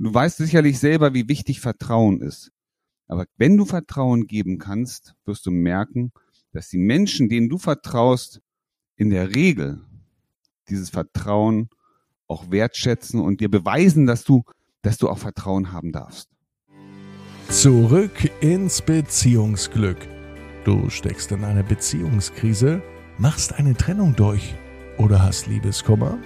Du weißt sicherlich selber, wie wichtig Vertrauen ist. Aber wenn du Vertrauen geben kannst, wirst du merken, dass die Menschen, denen du vertraust, in der Regel dieses Vertrauen auch wertschätzen und dir beweisen, dass du, dass du auch Vertrauen haben darfst. Zurück ins Beziehungsglück. Du steckst in einer Beziehungskrise, machst eine Trennung durch oder hast Liebeskummer?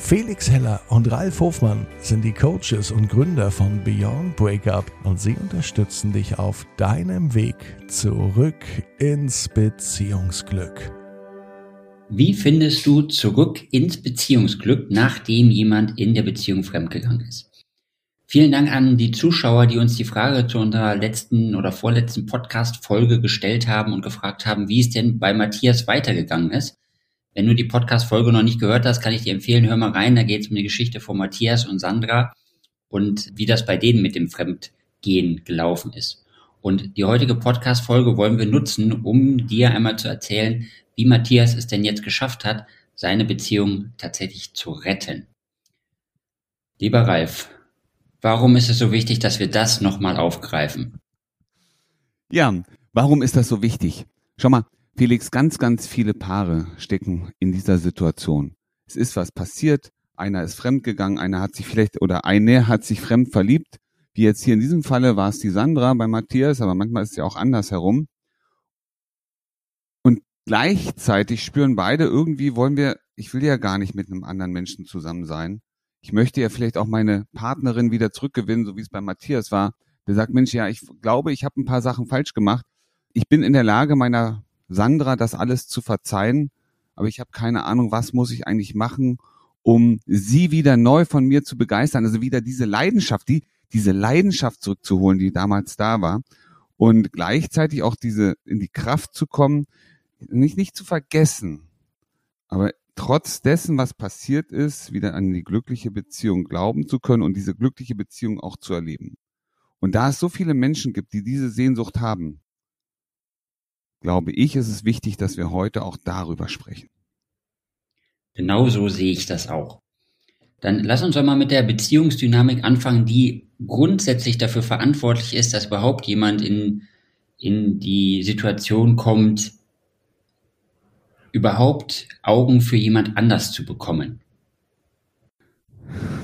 Felix Heller und Ralf Hofmann sind die Coaches und Gründer von Beyond Breakup und sie unterstützen dich auf deinem Weg zurück ins Beziehungsglück. Wie findest du zurück ins Beziehungsglück, nachdem jemand in der Beziehung fremdgegangen ist? Vielen Dank an die Zuschauer, die uns die Frage zu unserer letzten oder vorletzten Podcast-Folge gestellt haben und gefragt haben, wie es denn bei Matthias weitergegangen ist. Wenn du die Podcast-Folge noch nicht gehört hast, kann ich dir empfehlen, hör mal rein. Da geht es um die Geschichte von Matthias und Sandra und wie das bei denen mit dem Fremdgehen gelaufen ist. Und die heutige Podcast-Folge wollen wir nutzen, um dir einmal zu erzählen, wie Matthias es denn jetzt geschafft hat, seine Beziehung tatsächlich zu retten. Lieber Ralf, warum ist es so wichtig, dass wir das nochmal aufgreifen? Ja, warum ist das so wichtig? Schau mal, Felix, ganz, ganz viele Paare stecken in dieser Situation. Es ist was passiert, einer ist fremdgegangen, einer hat sich vielleicht oder eine hat sich fremd verliebt. Wie jetzt hier in diesem Falle war es die Sandra bei Matthias, aber manchmal ist es ja auch andersherum. Und gleichzeitig spüren beide irgendwie wollen wir, ich will ja gar nicht mit einem anderen Menschen zusammen sein. Ich möchte ja vielleicht auch meine Partnerin wieder zurückgewinnen, so wie es bei Matthias war. Der sagt, Mensch, ja, ich glaube, ich habe ein paar Sachen falsch gemacht. Ich bin in der Lage, meiner Sandra das alles zu verzeihen, aber ich habe keine Ahnung, was muss ich eigentlich machen, um sie wieder neu von mir zu begeistern, also wieder diese Leidenschaft, die diese Leidenschaft zurückzuholen, die damals da war und gleichzeitig auch diese in die Kraft zu kommen, nicht nicht zu vergessen, aber trotz dessen, was passiert ist, wieder an die glückliche Beziehung glauben zu können und diese glückliche Beziehung auch zu erleben. Und da es so viele Menschen gibt, die diese Sehnsucht haben, glaube ich, ist es wichtig, dass wir heute auch darüber sprechen. Genau so sehe ich das auch. Dann lass uns doch mal mit der Beziehungsdynamik anfangen, die grundsätzlich dafür verantwortlich ist, dass überhaupt jemand in, in die Situation kommt, überhaupt Augen für jemand anders zu bekommen.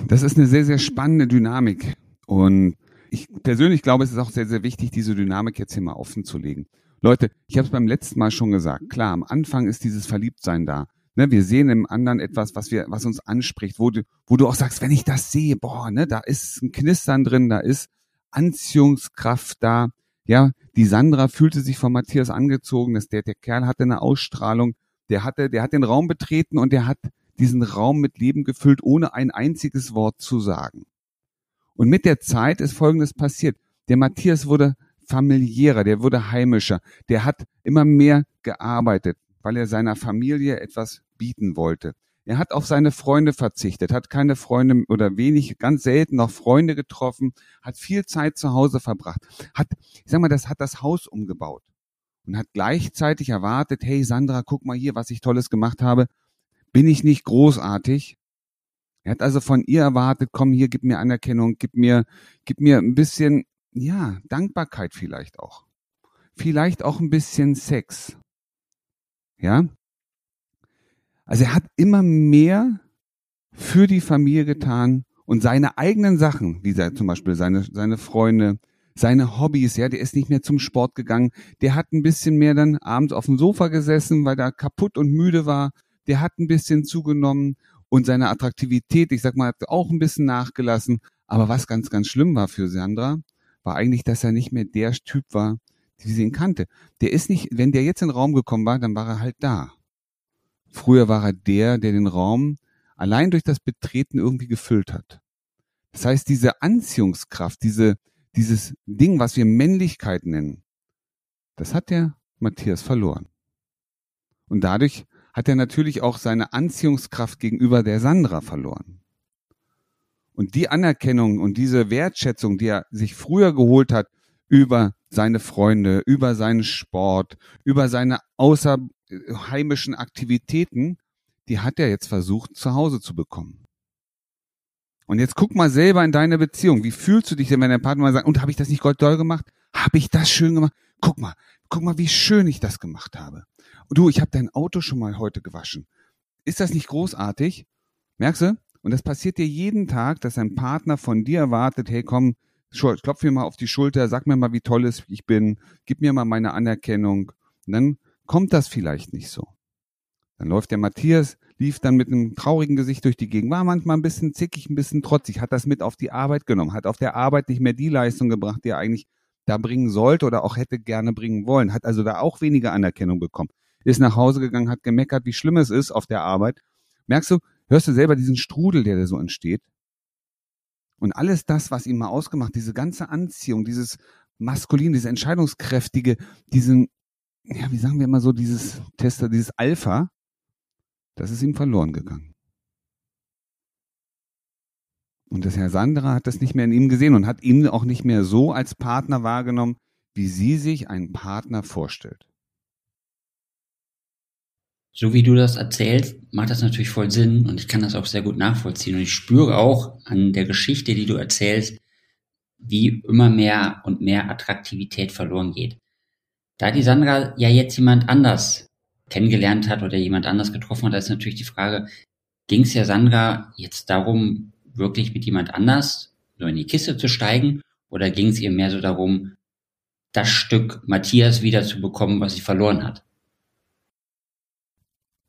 Das ist eine sehr, sehr spannende Dynamik. Und ich persönlich glaube, es ist auch sehr, sehr wichtig, diese Dynamik jetzt hier mal offen zu legen. Leute, ich habe es beim letzten Mal schon gesagt. Klar, am Anfang ist dieses Verliebtsein da. Ne, wir sehen im anderen etwas, was wir, was uns anspricht, wo du, wo du auch sagst, wenn ich das sehe, boah, ne, da ist ein Knistern drin, da ist Anziehungskraft da. Ja, die Sandra fühlte sich von Matthias angezogen, dass der, der Kerl hatte eine Ausstrahlung, der hatte, der hat den Raum betreten und der hat diesen Raum mit Leben gefüllt, ohne ein einziges Wort zu sagen. Und mit der Zeit ist Folgendes passiert. Der Matthias wurde familiärer, der wurde heimischer, der hat immer mehr gearbeitet, weil er seiner Familie etwas bieten wollte. Er hat auf seine Freunde verzichtet, hat keine Freunde oder wenig, ganz selten noch Freunde getroffen, hat viel Zeit zu Hause verbracht, hat, ich sag mal, das hat das Haus umgebaut und hat gleichzeitig erwartet, hey Sandra, guck mal hier, was ich Tolles gemacht habe. Bin ich nicht großartig? Er hat also von ihr erwartet, komm hier, gib mir Anerkennung, gib mir, gib mir ein bisschen ja, Dankbarkeit vielleicht auch. Vielleicht auch ein bisschen Sex. Ja? Also er hat immer mehr für die Familie getan und seine eigenen Sachen, wie zum Beispiel seine, seine Freunde, seine Hobbys, ja, der ist nicht mehr zum Sport gegangen, der hat ein bisschen mehr dann abends auf dem Sofa gesessen, weil er kaputt und müde war, der hat ein bisschen zugenommen und seine Attraktivität, ich sag mal, hat auch ein bisschen nachgelassen. Aber was ganz, ganz schlimm war für Sandra, war eigentlich, dass er nicht mehr der Typ war, wie sie ihn kannte. Der ist nicht, wenn der jetzt in den Raum gekommen war, dann war er halt da. Früher war er der, der den Raum allein durch das Betreten irgendwie gefüllt hat. Das heißt, diese Anziehungskraft, diese, dieses Ding, was wir Männlichkeit nennen, das hat der Matthias verloren. Und dadurch hat er natürlich auch seine Anziehungskraft gegenüber der Sandra verloren. Und die Anerkennung und diese Wertschätzung, die er sich früher geholt hat über seine Freunde, über seinen Sport, über seine außerheimischen Aktivitäten, die hat er jetzt versucht zu Hause zu bekommen. Und jetzt guck mal selber in deine Beziehung. Wie fühlst du dich denn, wenn dein Partner mal sagt, und habe ich das nicht golddoll gemacht? Habe ich das schön gemacht? Guck mal, guck mal, wie schön ich das gemacht habe. Und du, ich habe dein Auto schon mal heute gewaschen. Ist das nicht großartig? Merkst du? Und das passiert dir jeden Tag, dass dein Partner von dir erwartet, hey komm, klopf mir mal auf die Schulter, sag mir mal, wie toll ich bin, gib mir mal meine Anerkennung. Und dann kommt das vielleicht nicht so. Dann läuft der Matthias, lief dann mit einem traurigen Gesicht durch die Gegend, war manchmal ein bisschen zickig, ein bisschen trotzig, hat das mit auf die Arbeit genommen, hat auf der Arbeit nicht mehr die Leistung gebracht, die er eigentlich da bringen sollte oder auch hätte gerne bringen wollen, hat also da auch weniger Anerkennung bekommen, ist nach Hause gegangen, hat gemeckert, wie schlimm es ist auf der Arbeit. Merkst du, hörst du selber diesen Strudel, der da so entsteht? Und alles das, was ihn mal ausgemacht, diese ganze Anziehung, dieses Maskulin, diese Entscheidungskräftige, diesen, ja, wie sagen wir immer so, dieses Tester, dieses Alpha, das ist ihm verloren gegangen. Und das Herr Sandra hat das nicht mehr in ihm gesehen und hat ihn auch nicht mehr so als Partner wahrgenommen, wie sie sich einen Partner vorstellt. So wie du das erzählst, macht das natürlich voll Sinn und ich kann das auch sehr gut nachvollziehen. Und ich spüre auch an der Geschichte, die du erzählst, wie immer mehr und mehr Attraktivität verloren geht. Da die Sandra ja jetzt jemand anders kennengelernt hat oder jemand anders getroffen hat, ist natürlich die Frage, ging es ja Sandra jetzt darum, wirklich mit jemand anders so in die Kiste zu steigen oder ging es ihr mehr so darum, das Stück Matthias wieder zu bekommen, was sie verloren hat?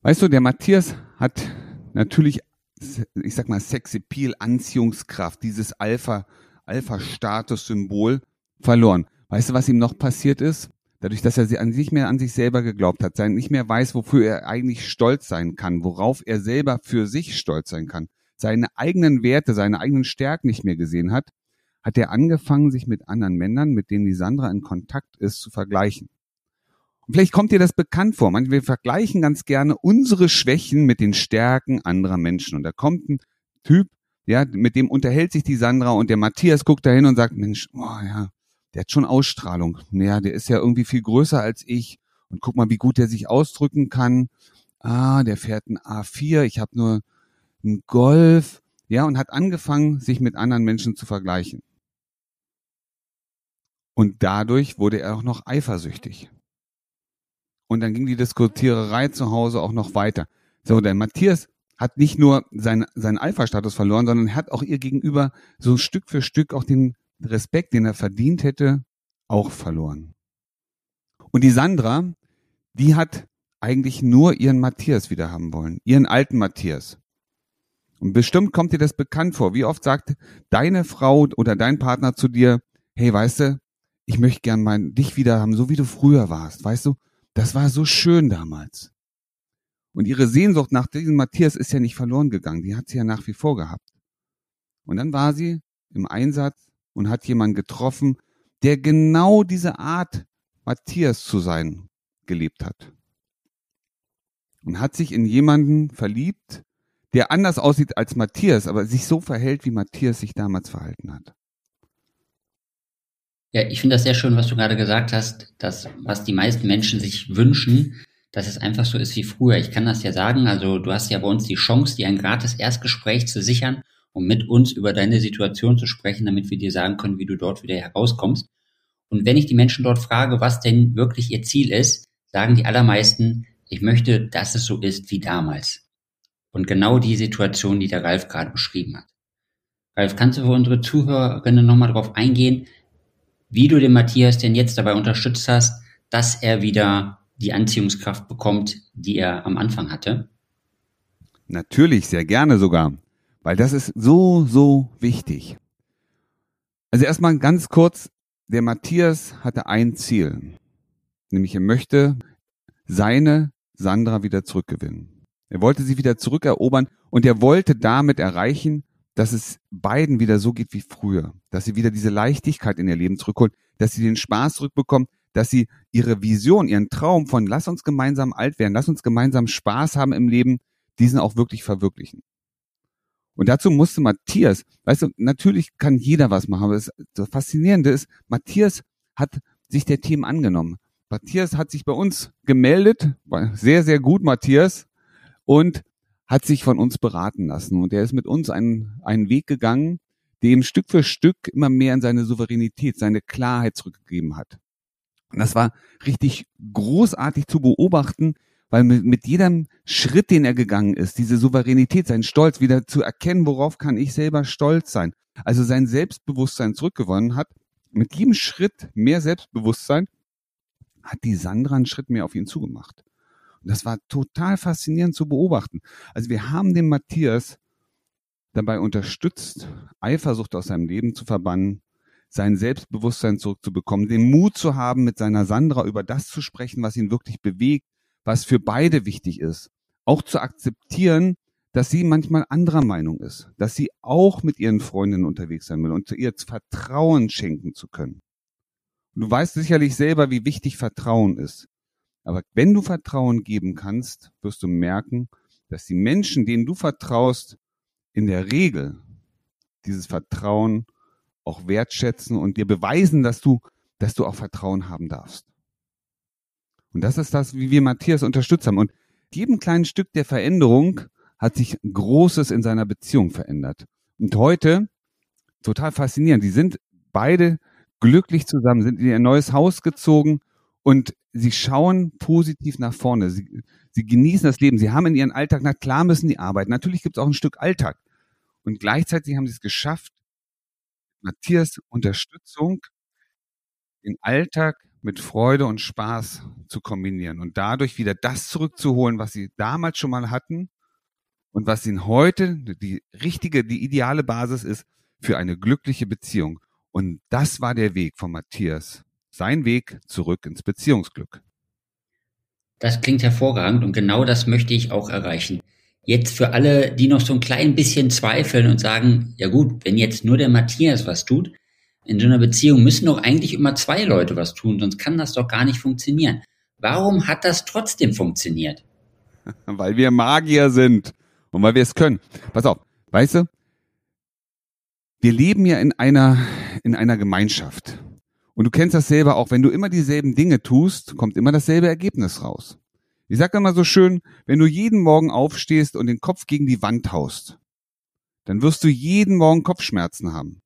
Weißt du, der Matthias hat natürlich, ich sag mal, Sexappeal, Anziehungskraft, dieses Alpha, Alpha-Status-Symbol verloren. Weißt du, was ihm noch passiert ist? dadurch, dass er an sich mehr an sich selber geglaubt hat, nicht mehr weiß, wofür er eigentlich stolz sein kann, worauf er selber für sich stolz sein kann, seine eigenen Werte, seine eigenen Stärken nicht mehr gesehen hat, hat er angefangen, sich mit anderen Männern, mit denen die Sandra in Kontakt ist, zu vergleichen. Und vielleicht kommt dir das bekannt vor. Wir vergleichen ganz gerne unsere Schwächen mit den Stärken anderer Menschen. Und da kommt ein Typ, ja, mit dem unterhält sich die Sandra und der Matthias guckt da hin und sagt, Mensch, oh ja, der hat schon Ausstrahlung. Naja, der ist ja irgendwie viel größer als ich. Und guck mal, wie gut der sich ausdrücken kann. Ah, der fährt ein A4, ich habe nur ein Golf. Ja, und hat angefangen, sich mit anderen Menschen zu vergleichen. Und dadurch wurde er auch noch eifersüchtig. Und dann ging die Diskutiererei zu Hause auch noch weiter. So, der Matthias hat nicht nur seinen, seinen Alpha-Status verloren, sondern hat auch ihr gegenüber so Stück für Stück auch den Respekt, den er verdient hätte, auch verloren. Und die Sandra, die hat eigentlich nur ihren Matthias wieder haben wollen, ihren alten Matthias. Und bestimmt kommt dir das bekannt vor. Wie oft sagt deine Frau oder dein Partner zu dir, hey, weißt du, ich möchte gern mein, dich wieder haben, so wie du früher warst. Weißt du, das war so schön damals. Und ihre Sehnsucht nach diesem Matthias ist ja nicht verloren gegangen. Die hat sie ja nach wie vor gehabt. Und dann war sie im Einsatz und hat jemanden getroffen, der genau diese Art Matthias zu sein gelebt hat. Und hat sich in jemanden verliebt, der anders aussieht als Matthias, aber sich so verhält, wie Matthias sich damals verhalten hat. Ja, ich finde das sehr schön, was du gerade gesagt hast, dass was die meisten Menschen sich wünschen, dass es einfach so ist wie früher. Ich kann das ja sagen, also du hast ja bei uns die Chance, dir ein gratis Erstgespräch zu sichern um mit uns über deine Situation zu sprechen, damit wir dir sagen können, wie du dort wieder herauskommst. Und wenn ich die Menschen dort frage, was denn wirklich ihr Ziel ist, sagen die allermeisten, ich möchte, dass es so ist wie damals. Und genau die Situation, die der Ralf gerade beschrieben hat. Ralf, kannst du für unsere Zuhörerinnen nochmal darauf eingehen, wie du den Matthias denn jetzt dabei unterstützt hast, dass er wieder die Anziehungskraft bekommt, die er am Anfang hatte? Natürlich, sehr gerne sogar. Weil das ist so, so wichtig. Also erstmal ganz kurz, der Matthias hatte ein Ziel. Nämlich er möchte seine Sandra wieder zurückgewinnen. Er wollte sie wieder zurückerobern und er wollte damit erreichen, dass es beiden wieder so geht wie früher. Dass sie wieder diese Leichtigkeit in ihr Leben zurückholen, dass sie den Spaß zurückbekommen, dass sie ihre Vision, ihren Traum von lass uns gemeinsam alt werden, lass uns gemeinsam Spaß haben im Leben, diesen auch wirklich verwirklichen. Und dazu musste Matthias, weißt du, natürlich kann jeder was machen, aber das, Faszinierende ist, Matthias hat sich der Themen angenommen. Matthias hat sich bei uns gemeldet, sehr, sehr gut, Matthias, und hat sich von uns beraten lassen und er ist mit uns einen, einen Weg gegangen, dem Stück für Stück immer mehr in seine Souveränität, seine Klarheit zurückgegeben hat. Und das war richtig großartig zu beobachten, weil mit, mit jedem Schritt, den er gegangen ist, diese Souveränität, sein Stolz wieder zu erkennen, worauf kann ich selber stolz sein, also sein Selbstbewusstsein zurückgewonnen hat, mit jedem Schritt mehr Selbstbewusstsein, hat die Sandra einen Schritt mehr auf ihn zugemacht. Das war total faszinierend zu beobachten. Also wir haben den Matthias dabei unterstützt, Eifersucht aus seinem Leben zu verbannen, sein Selbstbewusstsein zurückzubekommen, den Mut zu haben, mit seiner Sandra über das zu sprechen, was ihn wirklich bewegt, was für beide wichtig ist. Auch zu akzeptieren, dass sie manchmal anderer Meinung ist, dass sie auch mit ihren Freundinnen unterwegs sein will und ihr Vertrauen schenken zu können. Du weißt sicherlich selber, wie wichtig Vertrauen ist. Aber wenn du Vertrauen geben kannst, wirst du merken, dass die Menschen, denen du vertraust, in der Regel dieses Vertrauen auch wertschätzen und dir beweisen, dass du, dass du auch Vertrauen haben darfst. Und das ist das, wie wir Matthias unterstützt haben. Und jedem kleinen Stück der Veränderung hat sich Großes in seiner Beziehung verändert. Und heute, total faszinierend, die sind beide glücklich zusammen, sind in ihr neues Haus gezogen und sie schauen positiv nach vorne. Sie, sie genießen das Leben. Sie haben in ihren Alltag, na klar müssen die arbeiten. Natürlich gibt es auch ein Stück Alltag. Und gleichzeitig haben sie es geschafft, Matthias Unterstützung, den Alltag mit Freude und Spaß zu kombinieren und dadurch wieder das zurückzuholen, was sie damals schon mal hatten und was ihnen heute die richtige, die ideale Basis ist für eine glückliche Beziehung. Und das war der Weg von Matthias. Sein Weg zurück ins Beziehungsglück. Das klingt hervorragend und genau das möchte ich auch erreichen. Jetzt für alle, die noch so ein klein bisschen zweifeln und sagen, ja gut, wenn jetzt nur der Matthias was tut, in so einer Beziehung müssen doch eigentlich immer zwei Leute was tun, sonst kann das doch gar nicht funktionieren. Warum hat das trotzdem funktioniert? Weil wir Magier sind und weil wir es können. Pass auf, weißt du, wir leben ja in einer, in einer Gemeinschaft. Und du kennst das selber auch, wenn du immer dieselben Dinge tust, kommt immer dasselbe Ergebnis raus. Ich sage immer so schön, wenn du jeden Morgen aufstehst und den Kopf gegen die Wand haust, dann wirst du jeden Morgen Kopfschmerzen haben.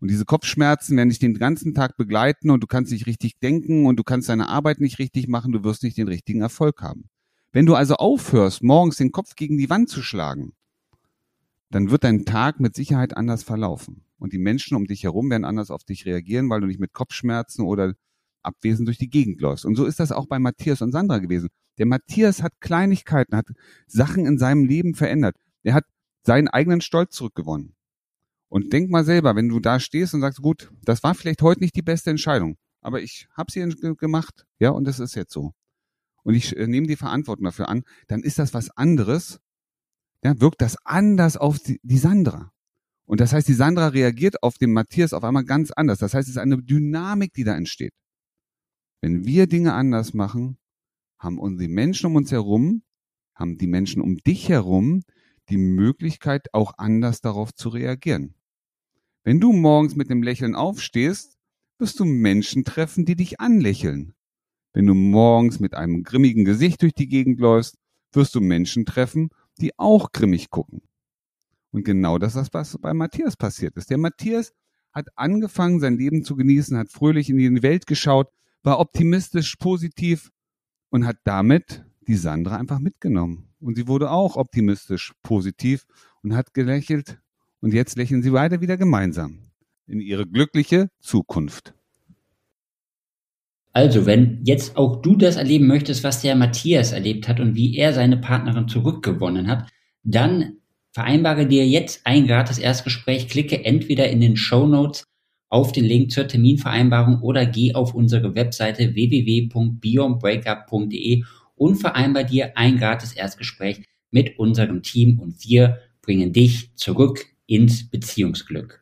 Und diese Kopfschmerzen werden dich den ganzen Tag begleiten und du kannst nicht richtig denken und du kannst deine Arbeit nicht richtig machen, du wirst nicht den richtigen Erfolg haben. Wenn du also aufhörst, morgens den Kopf gegen die Wand zu schlagen, dann wird dein Tag mit Sicherheit anders verlaufen. Und die Menschen um dich herum werden anders auf dich reagieren, weil du nicht mit Kopfschmerzen oder abwesend durch die Gegend läufst. Und so ist das auch bei Matthias und Sandra gewesen. Der Matthias hat Kleinigkeiten, hat Sachen in seinem Leben verändert. Er hat seinen eigenen Stolz zurückgewonnen. Und denk mal selber, wenn du da stehst und sagst, gut, das war vielleicht heute nicht die beste Entscheidung, aber ich habe sie gemacht, ja, und das ist jetzt so. Und ich äh, nehme die Verantwortung dafür an, dann ist das was anderes, ja, wirkt das anders auf die, die Sandra. Und das heißt, die Sandra reagiert auf den Matthias auf einmal ganz anders. Das heißt, es ist eine Dynamik, die da entsteht. Wenn wir Dinge anders machen, haben unsere Menschen um uns herum, haben die Menschen um dich herum die Möglichkeit, auch anders darauf zu reagieren. Wenn du morgens mit dem Lächeln aufstehst, wirst du Menschen treffen, die dich anlächeln. Wenn du morgens mit einem grimmigen Gesicht durch die Gegend läufst, wirst du Menschen treffen, die auch grimmig gucken. Und genau das ist, was bei Matthias passiert ist. Der Matthias hat angefangen, sein Leben zu genießen, hat fröhlich in die Welt geschaut, war optimistisch, positiv und hat damit die Sandra einfach mitgenommen. Und sie wurde auch optimistisch, positiv und hat gelächelt. Und jetzt lächeln sie beide wieder gemeinsam in ihre glückliche Zukunft. Also, wenn jetzt auch du das erleben möchtest, was der Matthias erlebt hat und wie er seine Partnerin zurückgewonnen hat, dann vereinbare dir jetzt ein gratis Erstgespräch, klicke entweder in den Show Notes auf den Link zur Terminvereinbarung oder geh auf unsere Webseite www.beyondbreakup.de und vereinbar dir ein gratis Erstgespräch mit unserem Team und wir bringen dich zurück ins Beziehungsglück.